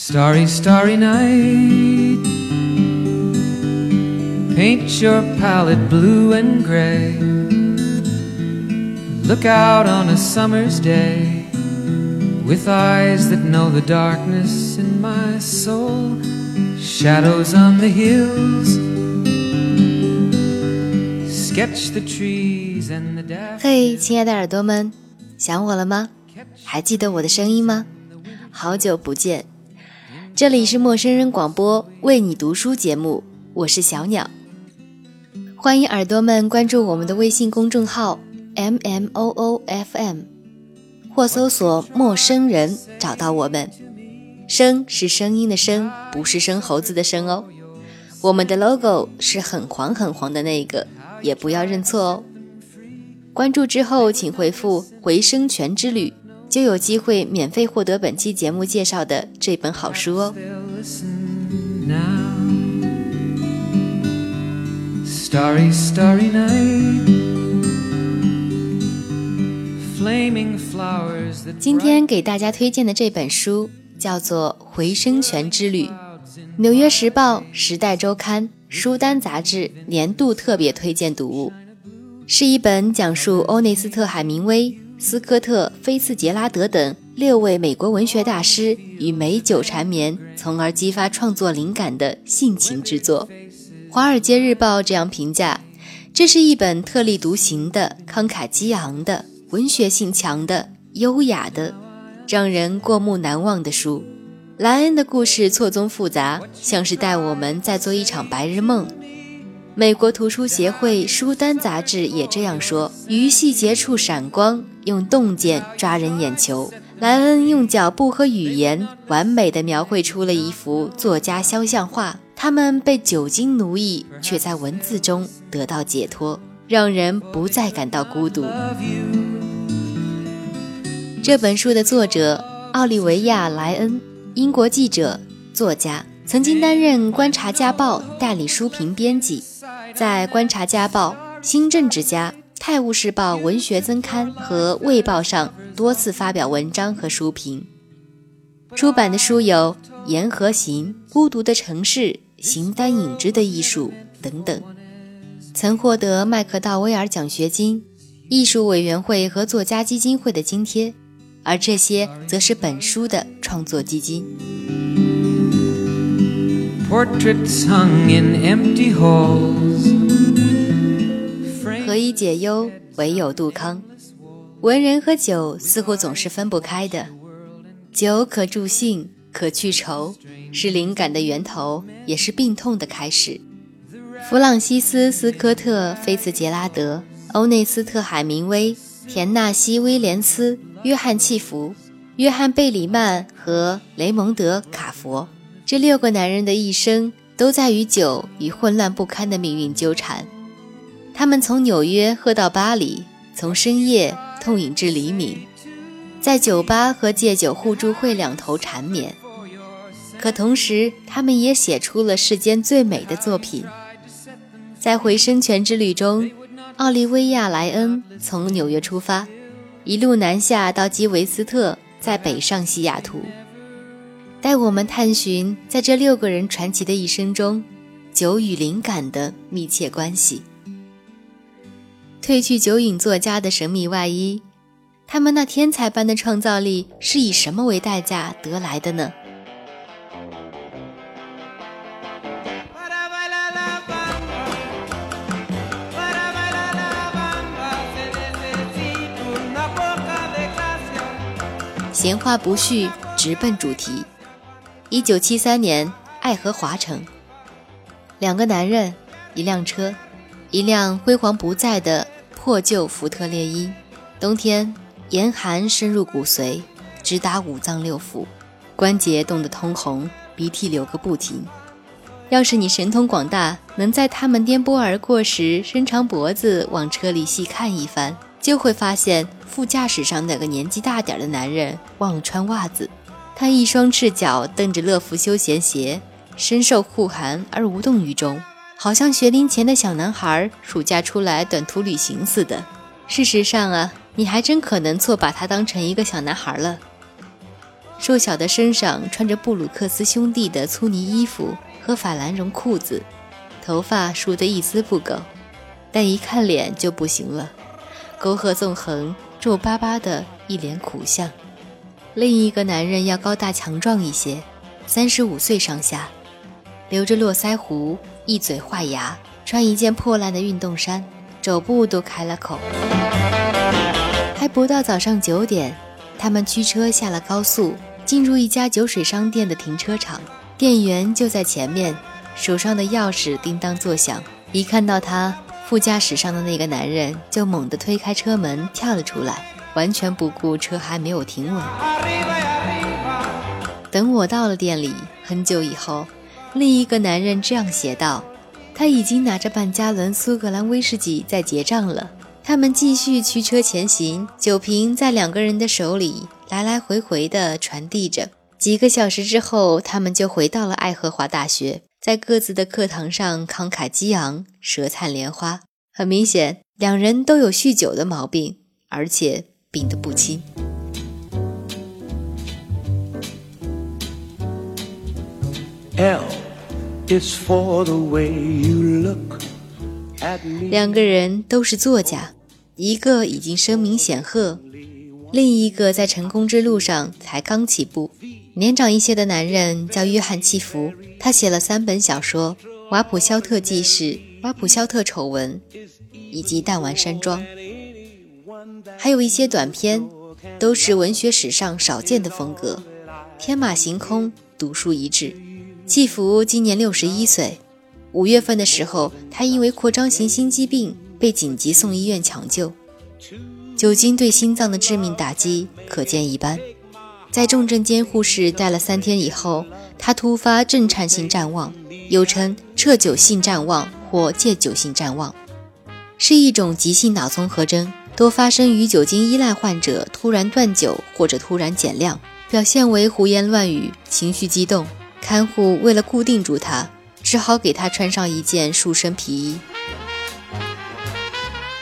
Starry, starry night. Paint your palette blue and gray. Look out on a summer's day with eyes that know the darkness in my soul. Shadows on the hills. Sketch the trees and the daffodils. 嘿，亲爱的耳朵们，想我了吗？还记得我的声音吗？好久不见， 这里是陌生人广播为你读书节目，我是小鸟。欢迎耳朵们关注我们的微信公众号 M M O O F M，或搜索“陌生人”找到我们。声是声音的声，不是生猴子的生哦。我们的 logo 是很黄很黄的那个，也不要认错哦。关注之后，请回复“回声泉之旅”，就有机会免费获得本期节目介绍的这本好书哦。今天给大家推荐的这本书叫做《回声泉之旅》，《纽约时报》《时代周刊》《书单》杂志年度特别推荐读物，是一本讲述欧内斯特·海明威、斯科特·菲茨杰拉德等六位美国文学大师与美酒缠绵，从而激发创作灵感的性情之作。《华尔街日报》这样评价：这是一本特立独行的、慷慨激昂的、文学性强的、优雅的。让人过目难忘的书。莱恩的故事错综复杂，像是带我们在做一场白日梦。美国图书协会书单杂志也这样说：于细节处闪光，用洞见抓人眼球。莱恩用脚步和语言完美地描绘出了一幅作家肖像画。他们被酒精奴役，却在文字中得到解脱，让人不再感到孤独。这本书的作者奥利维亚·莱恩，英国记者、作家，曾经担任《观察家报》代理书评编辑，在《观察家报》《新政治家》《泰晤士报》文学增刊和《卫报》上多次发表文章和书评。出版的书有《沿河行》《孤独的城市》《形单影只的艺术》等等，曾获得麦克道威尔奖学金、艺术委员会和作家基金会的津贴。而这些则是本书的创作基金。Portraits hung in empty halls. 何以解忧，唯有杜康。文人和酒似乎总是分不开的。酒可助兴，可去愁，是灵感的源头，也是病痛的开始。弗朗西斯·斯科特·菲茨杰拉德、欧内斯特·海明威、田纳西·威廉斯、约翰·契弗、约翰·贝里曼和雷蒙德·卡佛，这六个男人的一生都在与酒与混乱不堪的命运纠缠。他们从纽约喝到巴黎，从深夜痛饮至黎明，在酒吧和戒酒互助会两头缠绵。可同时，他们也写出了世间最美的作品。在回声泉之旅中，奥利维亚·莱恩从纽约出发，一路南下到基韦斯特，再北上西雅图，带我们探寻在这六个人传奇的一生中，酒与灵感的密切关系。褪去酒瘾作家的神秘外衣。他们那天才般的创造力是以什么为代价得来的呢？闲话不叙直奔主题。一九七三年爱荷华城。两个男人一辆车一辆辉煌不再的破旧福特猎鹰。冬天，严寒深入骨髓，直达五脏六腑，关节冻得通红，鼻涕流个不停。要是你神通广大，能在他们颠簸而过时伸长脖子往车里细看一番，就会发现副驾驶上那个年纪大点的男人忘了穿袜子，他一双赤脚蹬着乐福休闲鞋，深受酷寒而无动于衷，好像学龄前的小男孩暑假出来短途旅行似的。事实上啊，你还真可能错把他当成一个小男孩了。瘦小的身上穿着布鲁克斯兄弟的粗呢衣服和法兰绒裤子，头发梳得一丝不苟，但一看脸就不行了，沟壑纵横，皱巴巴的一脸苦相。另一个男人要高大强壮一些，三十五岁上下，留着络腮胡，一嘴坏牙，穿一件破烂的运动衫，肘部都开了口。还不到早上九点，他们驱车下了高速。进入一家酒水商店的停车场，店员就在前面，手上的钥匙叮当作响。一看到他，副驾驶上的那个男人就猛地推开车门跳了出来，完全不顾车还没有停稳。等我到了店里，很久以后，另一个男人这样写道：“他已经拿着半加仑苏格兰威士忌在结账了。”他们继续驱车前行，酒瓶在两个人的手里来来回回地传递着。几个小时之后，他们就回到了爱荷华大学，在各自的课堂上慷慨激昂，舌灿莲花。很明显，两人都有酗酒的毛病，而且病得不轻。L is for the way you look. 两个人都是作家，一个已经声名显赫，另一个在成功之路上才刚起步。年长一些的男人叫约翰·契弗，他写了三本小说：《瓦普肖特记事》《瓦普肖特丑闻》以及《弹丸山庄》，还有一些短篇，都是文学史上少见的风格，天马行空，独树一帜。契福今年六十一岁。五月份的时候，他因为扩张型心肌病被紧急送医院抢救。酒精对心脏的致命打击可见一斑。在重症监护室待了三天以后，他突发震颤性战忘，又称撤酒性战忘或戒酒性战忘，是一种急性脑综合征，多发生于酒精依赖患者突然断酒或者突然减量，表现为胡言乱语、情绪激动。看护为了固定住他。只好给他穿上一件束身皮衣。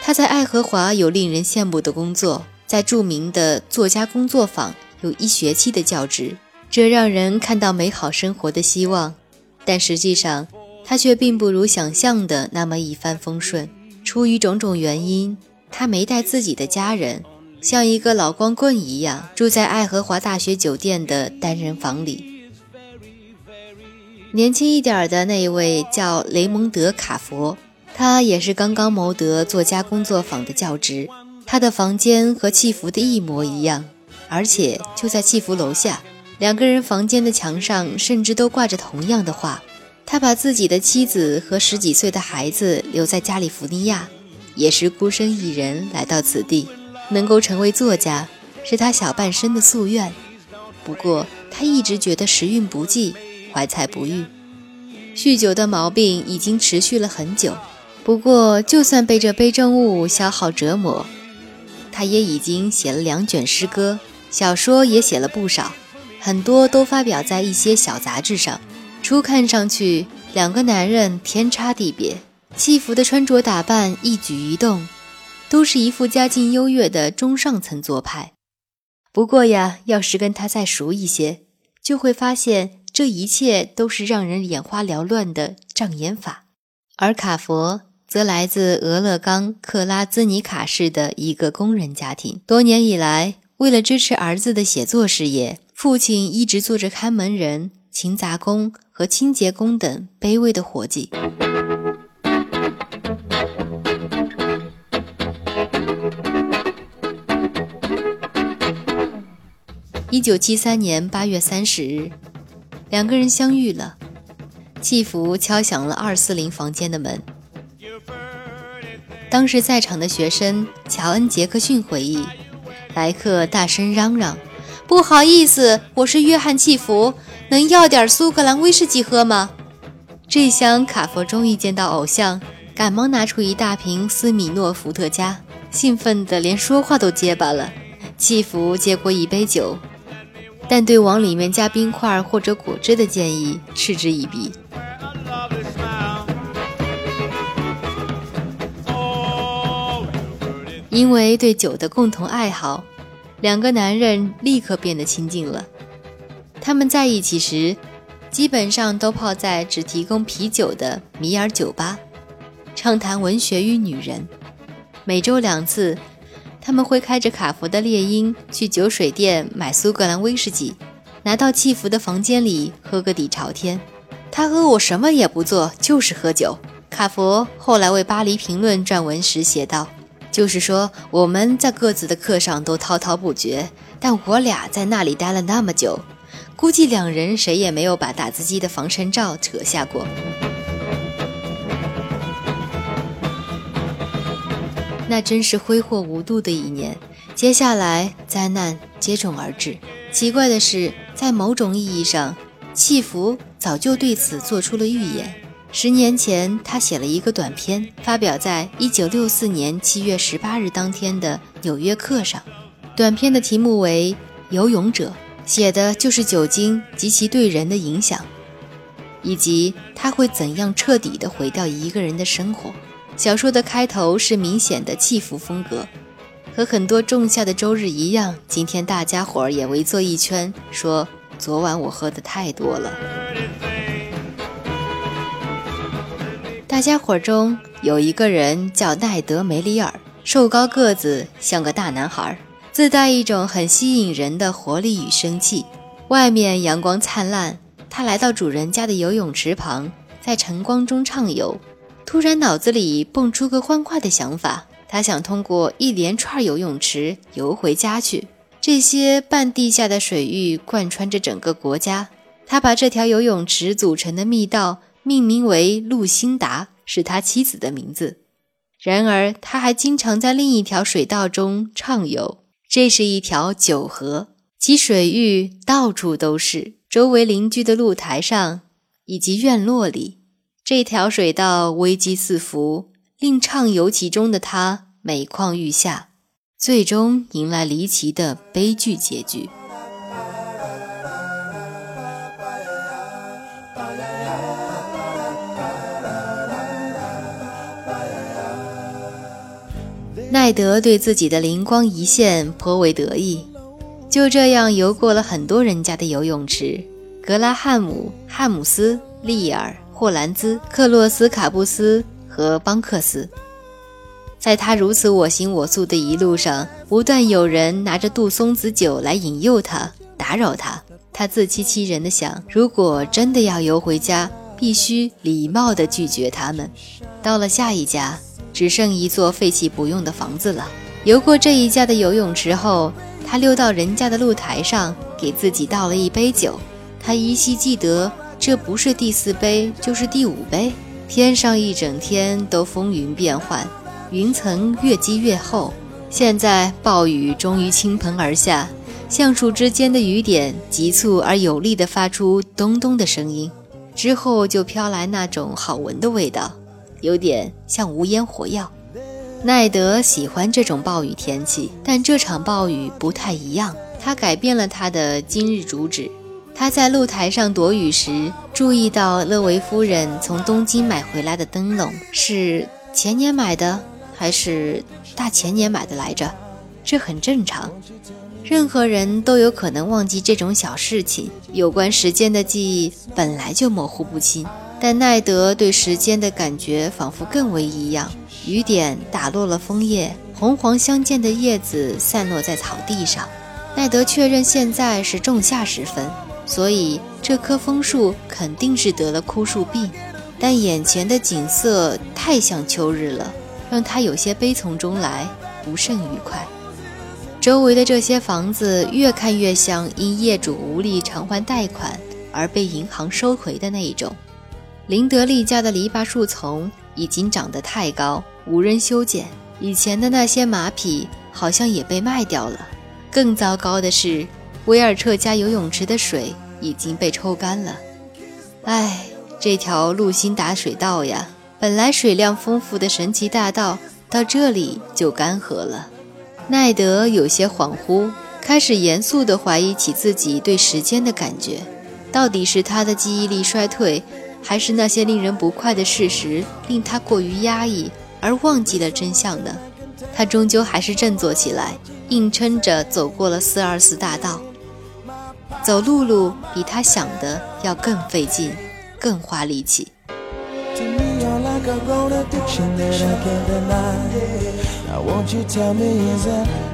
他在爱荷华有令人羡慕的工作，在著名的作家工作坊有一学期的教职，这让人看到美好生活的希望。但实际上，他却并不如想象的那么一帆风顺。出于种种原因，他没带自己的家人，像一个老光棍一样住在爱荷华大学酒店的单人房里。年轻一点的那一位叫雷蒙德·卡佛，他也是刚刚谋得作家工作坊的教职。他的房间和契福的一模一样，而且就在契福楼下。两个人房间的墙上甚至都挂着同样的画。他把自己的妻子和十几岁的孩子留在加利福尼亚，也是孤身一人来到此地。能够成为作家，是他小半生的夙愿。不过，他一直觉得时运不济。怀才不遇，酗酒的毛病已经持续了很久。不过，就算被这杯中物消耗折磨，他也已经写了两卷诗歌，小说也写了不少，很多都发表在一些小杂志上。初看上去，两个男人天差地别，契福的穿着打扮、一举一动，都是一副家境优越的中上层做派。不过呀，要是跟他再熟一些，就会发现。这一切都是让人眼花缭乱的障眼法，而卡佛则来自俄勒冈克拉兹尼卡市的一个工人家庭。多年以来，为了支持儿子的写作事业，父亲一直做着看门人、勤杂工和清洁工等卑微的活计。一九七三年八月三十日。两个人相遇了，契福敲响了二四零房间的门。当时在场的学生乔恩·杰克逊回忆，来客大声嚷嚷：“不好意思，我是约翰·契福，能要点苏格兰威士忌喝吗？”这厢卡佛终于见到偶像，赶忙拿出一大瓶斯米诺伏特加，兴奋得连说话都结巴了。契福接过一杯酒。但对往里面加冰块或者果汁的建议嗤之以鼻，因为对酒的共同爱好，两个男人立刻变得亲近了。他们在一起时，基本上都泡在只提供啤酒的米尔酒吧，畅谈文学与女人。每周两次，他们会开着卡佛的猎鹰去酒水店买苏格兰威士忌，拿到契福的房间里喝个底朝天。他和我什么也不做，就是喝酒。卡佛后来为《巴黎评论》撰文时写道：“就是说，我们在各自的课上都滔滔不绝，但我俩在那里待了那么久，估计两人谁也没有把打字机的防尘罩扯下过。”那真是挥霍无度的一年。接下来，灾难接踵而至。奇怪的是，在某种意义上，契福早就对此做出了预言。十年前，他写了一个短篇，发表在1964年7月18日当天的《纽约客》上。短篇的题目为《游泳者》，写的就是酒精及其对人的影响，以及他会怎样彻底地毁掉一个人的生活。小说的开头是明显的气福风格，和很多仲夏的周日一样。今天大家伙儿也围坐一圈，说：“昨晚我喝的太多了。”大家伙中有一个人叫奈德·梅里尔，瘦高个子，像个大男孩，自带一种很吸引人的活力与生气。外面阳光灿烂，他来到主人家的游泳池旁，在晨光中畅游。突然，脑子里蹦出个欢快的想法，他想通过一连串游泳池游回家去。这些半地下的水域贯穿着整个国家，他把这条游泳池组成的密道。命名为路辛达，是他妻子的名字。然而，他还经常在另一条水道中畅游。这是一条酒河，其水域到处都是。周围邻居的露台上以及院落里，这条水道危机四伏，令畅游其中的他每况愈下，最终迎来离奇的悲剧结局。奈德对自己的灵光一现颇为得意，就这样游过了很多人家的游泳池：格拉汉姆、汉姆斯、利尔、霍兰兹、克洛斯卡布斯和邦克斯。在他如此我行我素的一路上，不断有人拿着杜松子酒来引诱他、打扰他。他自欺欺人的想：如果真的要游回家，必须礼貌地拒绝他们。到了下一家。只剩一座废弃不用的房子了。游过这一家的游泳池后，他溜到人家的露台上，给自己倒了一杯酒。他依稀记得，这不是第四杯，就是第五杯。天上一整天都风云变幻，云层越积越厚。现在暴雨终于倾盆而下，橡树之间的雨点急促而有力地发出咚咚的声音，之后就飘来那种好闻的味道。有点像无烟火药。奈德喜欢这种暴雨天气，但这场暴雨不太一样。他改变了他的今日主旨。他在露台上躲雨时，注意到勒维夫人从东京买回来的灯笼是前年买的，还是大前年买的来着？这很正常，任何人都有可能忘记这种小事情。有关时间的记忆本来就模糊不清。但奈德对时间的感觉仿佛更为异样。雨点打落了枫叶，红黄相间的叶子散落在草地上。奈德确认现在是仲夏时分，所以这棵枫树肯定是得了枯树病。但眼前的景色太像秋日了，让他有些悲从中来，不甚愉快。周围的这些房子越看越像因业主无力偿还贷款而被银行收回的那一种。林德利家的篱笆树丛已经长得太高，无人修剪。以前的那些马匹好像也被卖掉了。更糟糕的是，威尔彻家游泳池的水已经被抽干了。唉，这条路心达水道呀，本来水量丰富的神奇大道，到这里就干涸了。奈德有些恍惚，开始严肃地怀疑起自己对时间的感觉。到底是他的记忆力衰退？还是那些令人不快的事实令他过于压抑，而忘记了真相呢？他终究还是振作起来，硬撑着走过了四二四大道。走路路比他想的要更费劲，更花力气。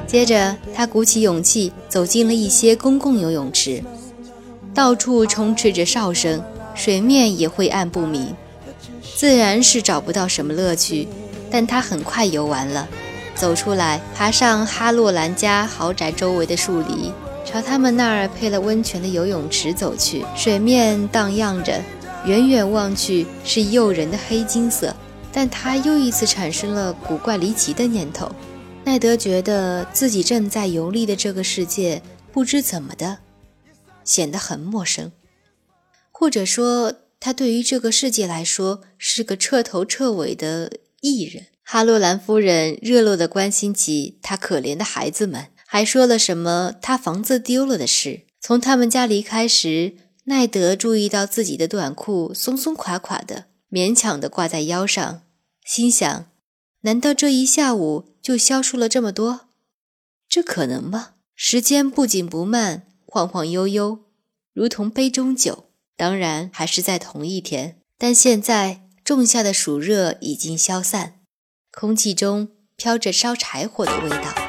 接着，他鼓起勇气走进了一些公共游泳池，到处充斥着哨声，水面也晦暗不明，自然是找不到什么乐趣。但他很快游完了。走出来，爬上哈洛兰家豪宅周围的树篱，朝他们那儿配了温泉的游泳池走去。水面荡漾着，远远望去是诱人的黑金色。但他又一次产生了古怪离奇的念头。奈德觉得自己正在游历的这个世界，不知怎么的，显得很陌生，或者说，他对于这个世界来说是个彻头彻尾的异人。哈洛兰夫人热络地关心起他可怜的孩子们，还说了什么他房子丢了的事。从他们家离开时，奈德注意到自己的短裤松松垮垮的，勉强地挂在腰上，心想：难道这一下午就消除了这么多？这可能吗？时间不紧不慢，晃晃悠悠，如同杯中酒。当然还是在同一天，但现在仲夏的暑热已经消散。空气中飘着烧柴火的味道。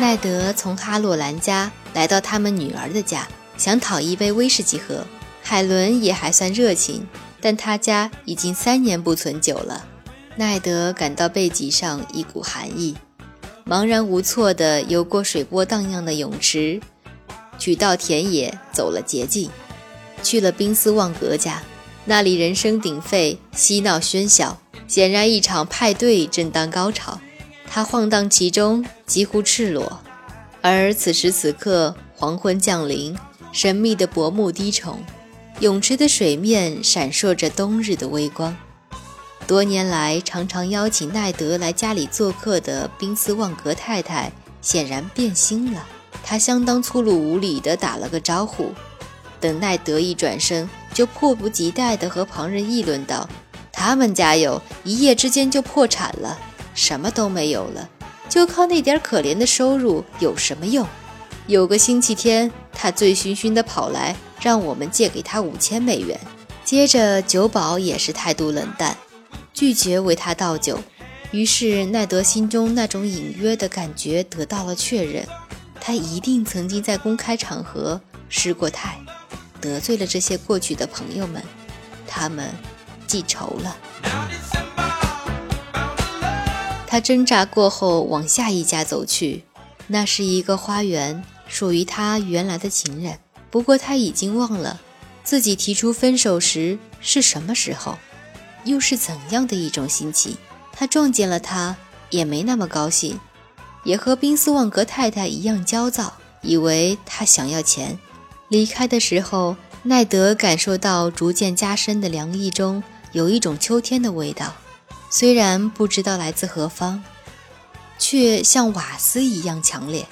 奈德从哈洛兰家来到他们女儿的家，想讨一杯威士忌喝。海伦也还算热情，但他家已经三年不存酒了。奈德感到背脊上一股寒意。茫然无措地游过水波荡漾的泳池，取道田野，走了捷径，去了宾斯旺格家。那里人声鼎沸，嬉闹喧嚣，显然一场派对正当高潮。他晃荡其中，几乎赤裸。而此时此刻，黄昏降临，神秘的薄暮低沉，泳池的水面闪烁着冬日的微光。多年来常常邀请奈德来家里做客的宾斯旺格太太显然变心了。她相当粗鲁无礼地打了个招呼，等奈德一转身，就迫不及待地和旁人议论道：“他们家有一夜之间就破产了，什么都没有了，就靠那点可怜的收入有什么用？有个星期天，他醉醺醺地跑来，让我们借给他五千美元。接着酒保也是态度冷淡。”拒绝为他倒酒，于是奈德心中那种隐约的感觉得到了确认：他一定曾经在公开场合失过态，得罪了这些过去的朋友们，他们记仇了。挣扎过后往下一家走去，那是一个花园，属于他原来的情人。不过他已经忘了自己提出分手时是什么时候。又是怎样的一种心情？他撞见了他，也没那么高兴，也和宾斯旺格太太一样焦躁，以为他想要钱。离开的时候，奈德感受到逐渐加深的凉意中有一种秋天的味道，虽然不知道来自何方，却像瓦斯一样强烈。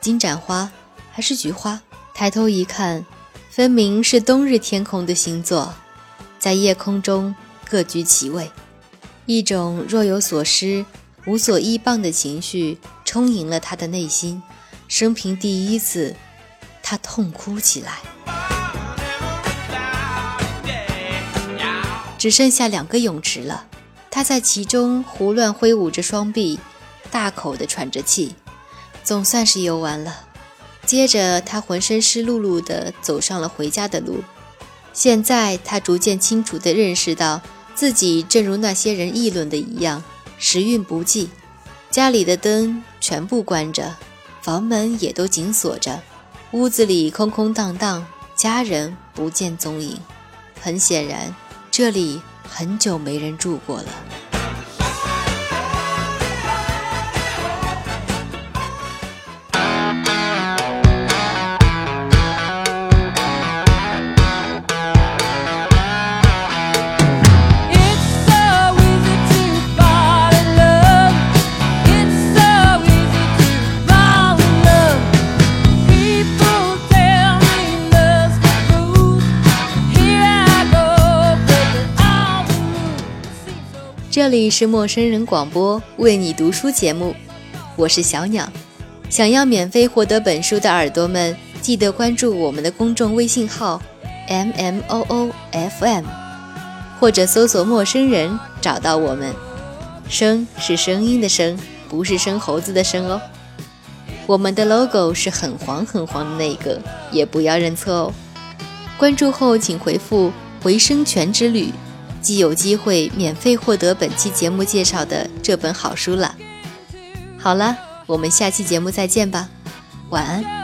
金盏花还是菊花？抬头一看，分明是冬日天空的星座，在夜空中。各居其位，一种若有所失、无所依傍的情绪充盈了他的内心。生平第一次，他痛哭起来。只剩下两个泳池了，他在其中胡乱挥舞着双臂，大口地喘着气，总算是游完了。接着，他浑身湿漉漉地走上了回家的路。现在，他逐渐清楚地认识到。自己正如那些人议论的一样，时运不济，家里的灯全部关着，房门也都紧锁着，屋子里空空荡荡，家人不见踪影。很显然，这里很久没人住过了。这里是陌生人广播为你读书节目，我是小鸟。想要免费获得本书的耳朵们，记得关注我们的公众微信号 m m o o f m，或者搜索“陌生人”找到我们。声是声音的声，不是生猴子的生哦。我们的 logo 是很黄很黄的那个，也不要认错哦。关注后请回复“回声泉之旅”。即有机会免费获得本期节目介绍的这本好书了。好了，我们下期节目再见吧，晚安。